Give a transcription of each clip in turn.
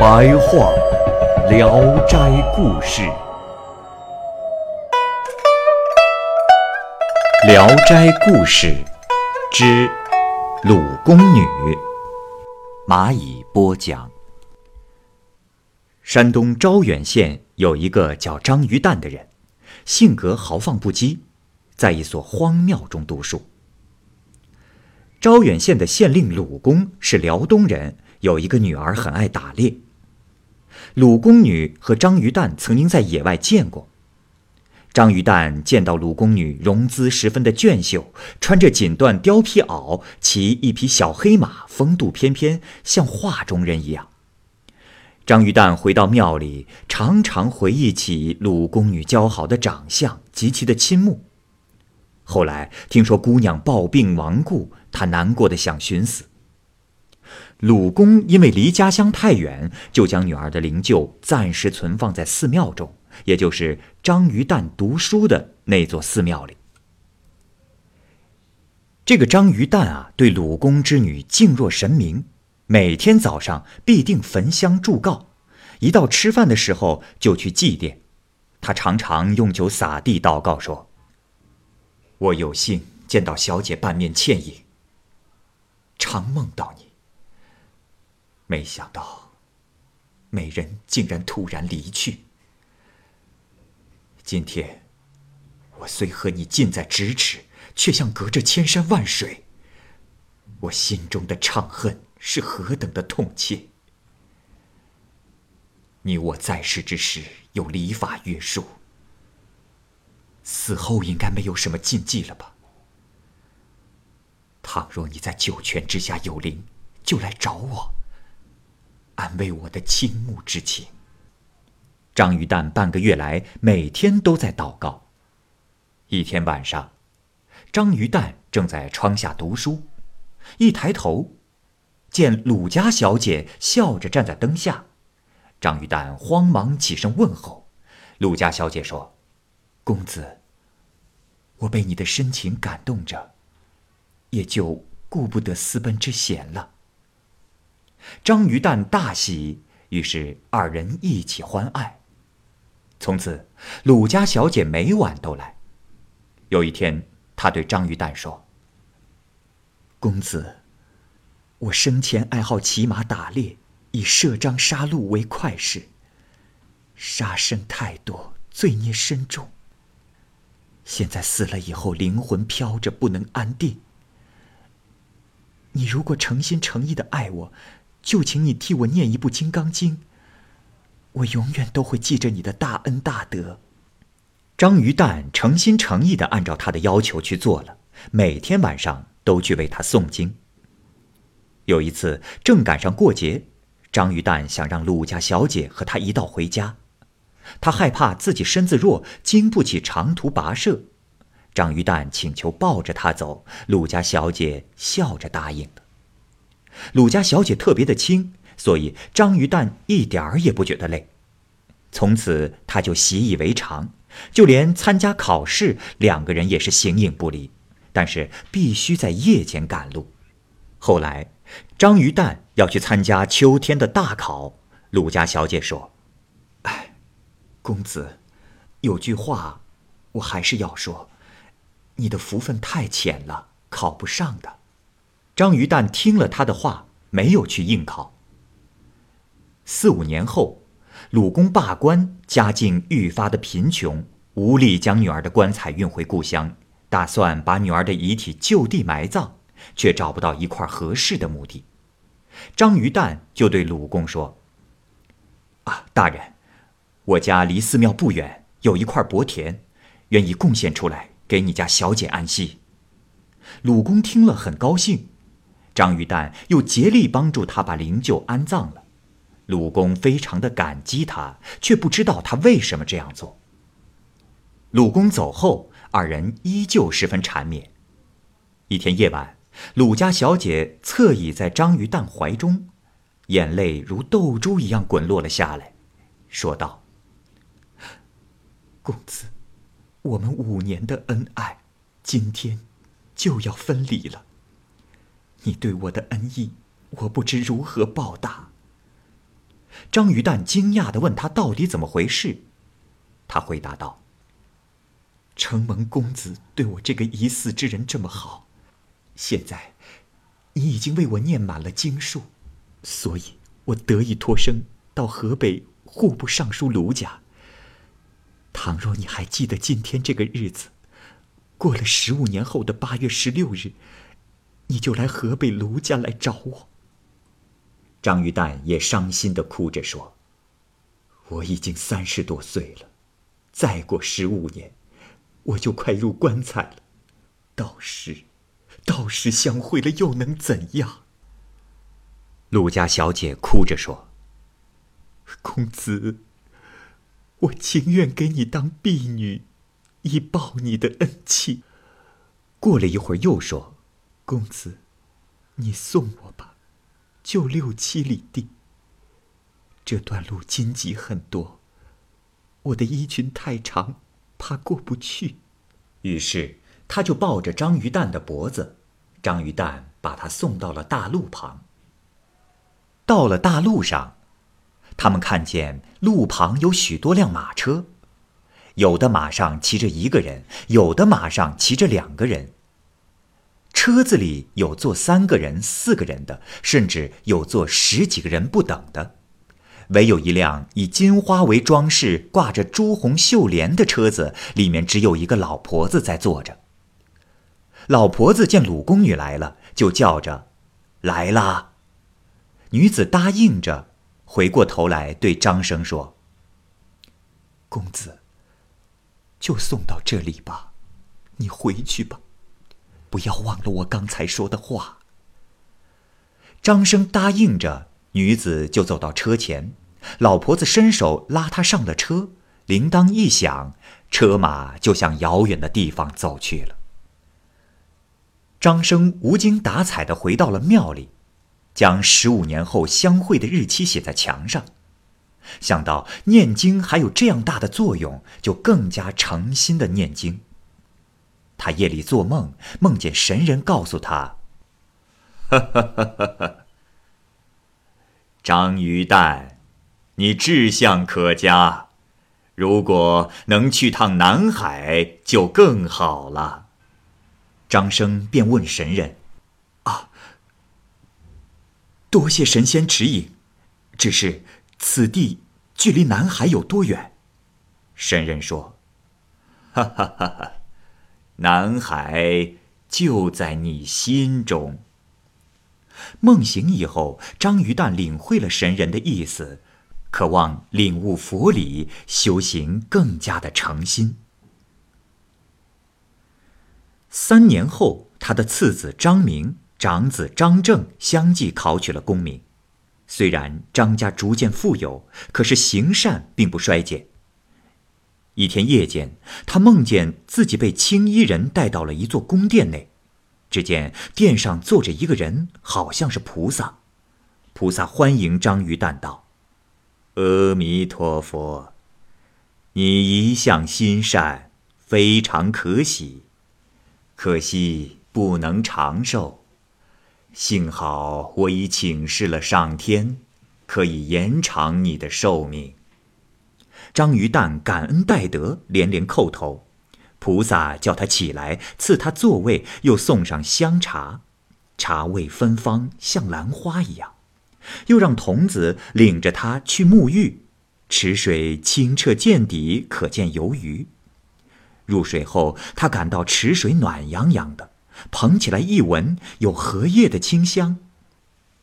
白话《聊斋故事》，《聊斋故事》之鲁宫女，蚂蚁播讲。山东招远县有一个叫张鱼蛋的人，性格豪放不羁，在一所荒庙中读书。招远县的县令鲁公是辽东人，有一个女儿很爱打猎。鲁宫女和张鱼蛋曾经在野外见过。张鱼蛋见到鲁宫女容姿十分的俊秀，穿着锦缎貂皮袄，骑一匹小黑马，风度翩翩，像画中人一样。张鱼蛋回到庙里，常常回忆起鲁宫女姣好的长相，极其的倾慕。后来听说姑娘暴病亡故，他难过的想寻死。鲁公因为离家乡太远，就将女儿的灵柩暂时存放在寺庙中，也就是张鱼蛋读书的那座寺庙里。这个张鱼蛋啊，对鲁公之女敬若神明。每天早上必定焚香祝告，一到吃饭的时候就去祭奠。他常常用酒洒地祷告说：“我有幸见到小姐半面倩影，常梦到你。没想到，美人竟然突然离去。今天，我虽和你近在咫尺，却像隔着千山万水。我心中的怅恨。”是何等的痛切！你我在世之时有礼法约束，死后应该没有什么禁忌了吧？倘若你在九泉之下有灵，就来找我，安慰我的倾慕之情。张鱼蛋半个月来每天都在祷告。一天晚上，张鱼蛋正在窗下读书，一抬头。见鲁家小姐笑着站在灯下，张玉蛋慌忙起身问候。鲁家小姐说：“公子，我被你的深情感动着，也就顾不得私奔之嫌了。”张鱼蛋大喜，于是二人一起欢爱。从此，鲁家小姐每晚都来。有一天，他对张鱼蛋说：“公子。”我生前爱好骑马打猎，以射张杀戮为快事。杀生太多，罪孽深重。现在死了以后，灵魂飘着，不能安定。你如果诚心诚意的爱我，就请你替我念一部《金刚经》，我永远都会记着你的大恩大德。张鱼蛋诚心诚意的按照他的要求去做了，每天晚上都去为他诵经。有一次，正赶上过节，张鱼蛋想让陆家小姐和他一道回家，他害怕自己身子弱，经不起长途跋涉。张鱼蛋请求抱着他走，陆家小姐笑着答应。鲁家小姐特别的轻，所以张鱼蛋一点儿也不觉得累。从此他就习以为常，就连参加考试，两个人也是形影不离，但是必须在夜间赶路。后来。张鱼蛋要去参加秋天的大考，鲁家小姐说：“哎，公子，有句话，我还是要说，你的福分太浅了，考不上的。”张鱼蛋听了他的话，没有去应考。四五年后，鲁公罢官，家境愈发的贫穷，无力将女儿的棺材运回故乡，打算把女儿的遗体就地埋葬。却找不到一块合适的墓地，张鱼蛋就对鲁公说：“啊，大人，我家离寺庙不远，有一块薄田，愿意贡献出来给你家小姐安息。”鲁公听了很高兴，张玉蛋又竭力帮助他把灵柩安葬了。鲁公非常的感激他，却不知道他为什么这样做。鲁公走后，二人依旧十分缠绵。一天夜晚，鲁家小姐侧倚在张玉蛋怀中，眼泪如豆珠一样滚落了下来，说道：“公子，我们五年的恩爱，今天就要分离了。你对我的恩义，我不知如何报答。”张鱼蛋惊讶的问他：“到底怎么回事？”他回答道：“承蒙公子对我这个已死之人这么好，现在你已经为我念满了经书，所以我得以脱生到河北户部尚书卢家。倘若你还记得今天这个日子，过了十五年后的八月十六日，你就来河北卢家来找我。”张玉蛋也伤心的哭着说：“我已经三十多岁了，再过十五年，我就快入棺材了。到时，到时相会了又能怎样？”陆家小姐哭着说：“公子，我情愿给你当婢女，以报你的恩情。”过了一会儿，又说：“公子，你送我吧。”就六七里地。这段路荆棘很多，我的衣裙太长，怕过不去。于是他就抱着章鱼蛋的脖子，章鱼蛋把他送到了大路旁。到了大路上，他们看见路旁有许多辆马车，有的马上骑着一个人，有的马上骑着两个人。车子里有坐三个人、四个人的，甚至有坐十几个人不等的，唯有一辆以金花为装饰、挂着朱红绣帘的车子，里面只有一个老婆子在坐着。老婆子见鲁宫女来了，就叫着：“来啦！”女子答应着，回过头来对张生说：“公子，就送到这里吧，你回去吧。”不要忘了我刚才说的话。张生答应着，女子就走到车前，老婆子伸手拉她上了车，铃铛一响，车马就向遥远的地方走去了。张生无精打采的回到了庙里，将十五年后相会的日期写在墙上，想到念经还有这样大的作用，就更加诚心的念经。他夜里做梦，梦见神人告诉他：“哈哈哈哈哈，张鱼蛋，你志向可嘉，如果能去趟南海，就更好了。”张生便问神人：“啊，多谢神仙指引，只是此地距离南海有多远？”神人说：“哈哈哈哈。”南海就在你心中。梦醒以后，张于蛋领会了神人的意思，渴望领悟佛理，修行更加的诚心。三年后，他的次子张明、长子张正相继考取了功名。虽然张家逐渐富有，可是行善并不衰减。一天夜间，他梦见自己被青衣人带到了一座宫殿内，只见殿上坐着一个人，好像是菩萨。菩萨欢迎章鱼蛋道：“阿弥陀佛，你一向心善，非常可喜，可惜不能长寿。幸好我已请示了上天，可以延长你的寿命。”章鱼蛋感恩戴德，连连叩头。菩萨叫他起来，赐他座位，又送上香茶，茶味芬芳，像兰花一样。又让童子领着他去沐浴，池水清澈见底，可见游鱼。入水后，他感到池水暖洋洋的，捧起来一闻，有荷叶的清香。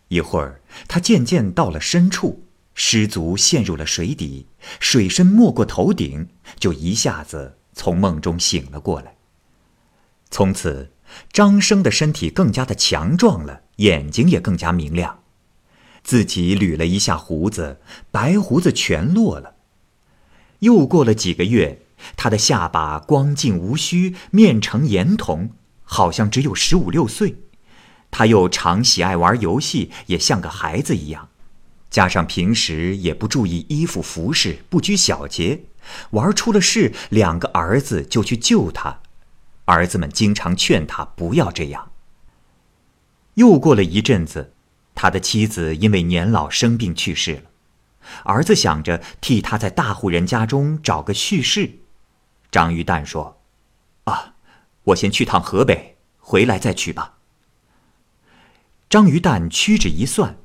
一会儿，他渐渐到了深处。失足陷入了水底，水深没过头顶，就一下子从梦中醒了过来。从此，张生的身体更加的强壮了，眼睛也更加明亮。自己捋了一下胡子，白胡子全落了。又过了几个月，他的下巴光净无须，面呈颜童，好像只有十五六岁。他又常喜爱玩游戏，也像个孩子一样。加上平时也不注意衣服服饰，不拘小节，玩出了事，两个儿子就去救他。儿子们经常劝他不要这样。又过了一阵子。他的妻子因为年老生病去世了，儿子想着替他在大户人家中找个婿氏。张玉蛋说：“啊，我先去趟河北，回来再娶吧。”张玉蛋屈指一算，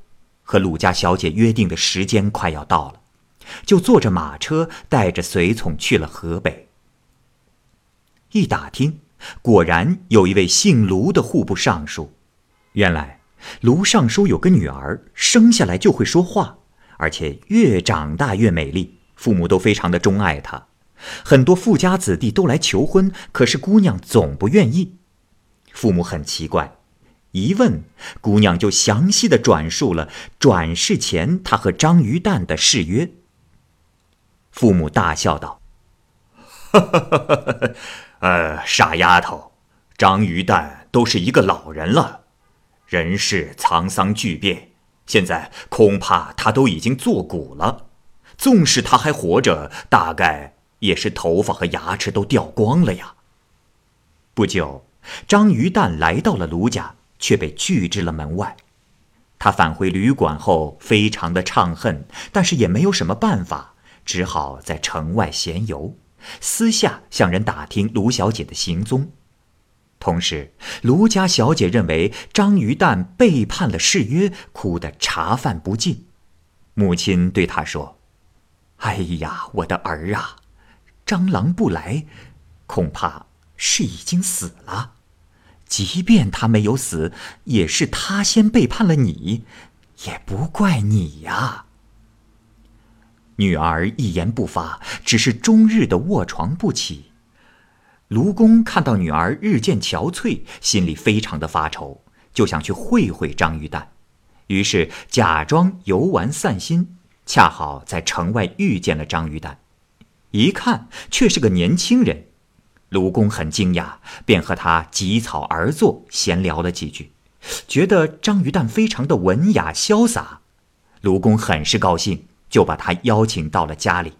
和鲁家小姐约定的时间快要到了，就坐着马车带着随从去了河北。一打听，果然有一位姓卢的户部尚书，原来。卢尚书有个女儿，生下来就会说话，而且越长大越美丽，父母都非常的钟爱她。很多富家子弟都来求婚，可是姑娘总不愿意。父母很奇怪，一问，姑娘就详细的转述了转世前她和张鱼蛋的誓约。父母大笑道：“哈哈哈哈呃，傻丫头，张鱼蛋都是一个老人了。”人世沧桑巨变，现在恐怕他都已经作古了。纵使他还活着，大概也是头发和牙齿都掉光了呀。不久，张鱼蛋来到了卢家，却被拒之了门外。他返回旅馆后，非常的怅恨，但是也没有什么办法，只好在城外闲游，私下向人打听卢小姐的行踪。同时，卢家小姐认为张鱼蛋背叛了誓约，哭得茶饭不进。母亲对她说：“哎呀，我的儿啊，张郎不来，恐怕是已经死了。即便他没有死，也是他先背叛了你，也不怪你呀。”女儿一言不发，只是终日的卧床不起。卢公看到女儿日渐憔悴，心里非常的发愁，就想去会会张玉蛋，于是假装游玩散心，恰好在城外遇见了张玉蛋，一看却是个年轻人，卢公很惊讶，便和他几草而坐，闲聊了几句，觉得张鱼蛋非常的文雅潇洒，卢公很是高兴，就把他邀请到了家里。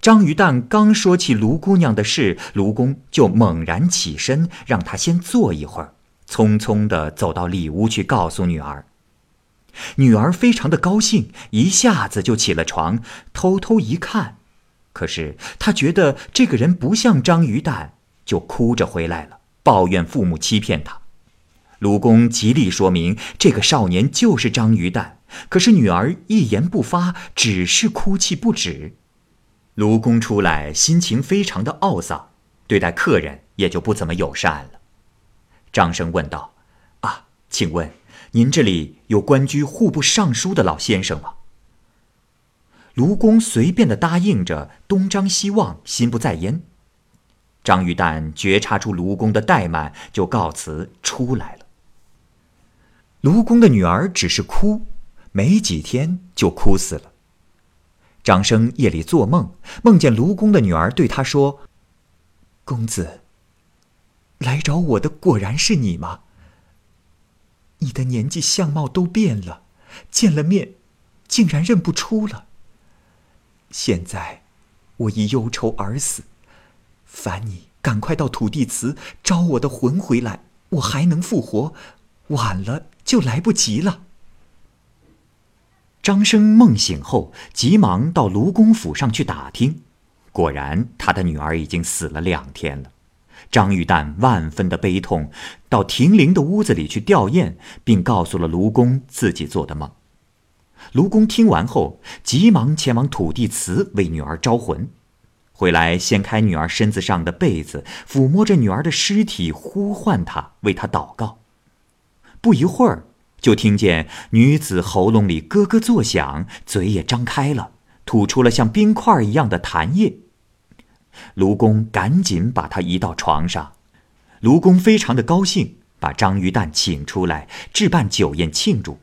张鱼蛋刚说起卢姑娘的事，卢公就猛然起身，让她先坐一会儿，匆匆地走到里屋去告诉女儿。女儿非常的高兴，一下子就起了床，偷偷一看，可是他觉得这个人不像章鱼蛋，就哭着回来了，抱怨父母欺骗他。卢公极力说明这个少年就是章鱼蛋，可是女儿一言不发，只是哭泣不止。卢公出来，心情非常的懊丧，对待客人也就不怎么友善了。张生问道：“啊，请问您这里有官居户部尚书的老先生吗？”卢公随便的答应着，东张西望，心不在焉。张玉蛋觉察出卢公的怠慢，就告辞出来了。卢公的女儿只是哭，没几天就哭死了。张生夜里做梦，梦见卢公的女儿对他说：“公子，来找我的果然是你吗？你的年纪相貌都变了，见了面，竟然认不出了。现在我已忧愁而死，烦你赶快到土地祠招我的魂回来，我还能复活，晚了就来不及了。”张生梦醒后，急忙到卢公府上去打听，果然他的女儿已经死了两天了。张玉旦万分的悲痛，到亭陵的屋子里去吊唁，并告诉了卢公自己做的梦。卢公听完后，急忙前往土地祠为女儿招魂，回来掀开女儿身子上的被子，抚摸着女儿的尸体，呼唤她，为她祷告。不一会儿。就听见女子喉咙里咯咯作响，嘴也张开了，吐出了像冰块一样的痰液。卢公赶紧把她移到床上，卢公非常的高兴，把张鱼蛋请出来，置办酒宴庆祝。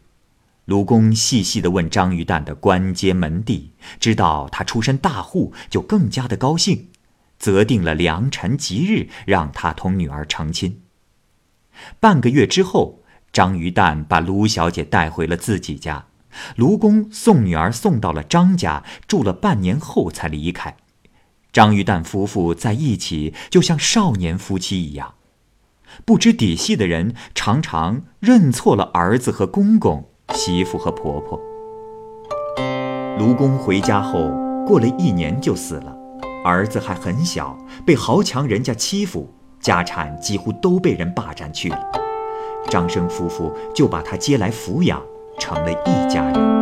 卢公细细的问张于蛋的官阶门第，知道他出身大户，就更加的高兴，择定了良辰吉日，让他同女儿成亲。半个月之后，张于蛋把卢小姐带回了自己家，卢公送女儿送到了张家，住了半年后才离开。张于蛋夫妇在一起，就像少年夫妻一样。不知底细的人常常认错了儿子和公公。媳妇和婆婆，卢公回家后过了一年就死了，儿子还很小，被豪强人家欺负，家产几乎都被人霸占去了。张生夫妇就把他接来抚养，成了一家人。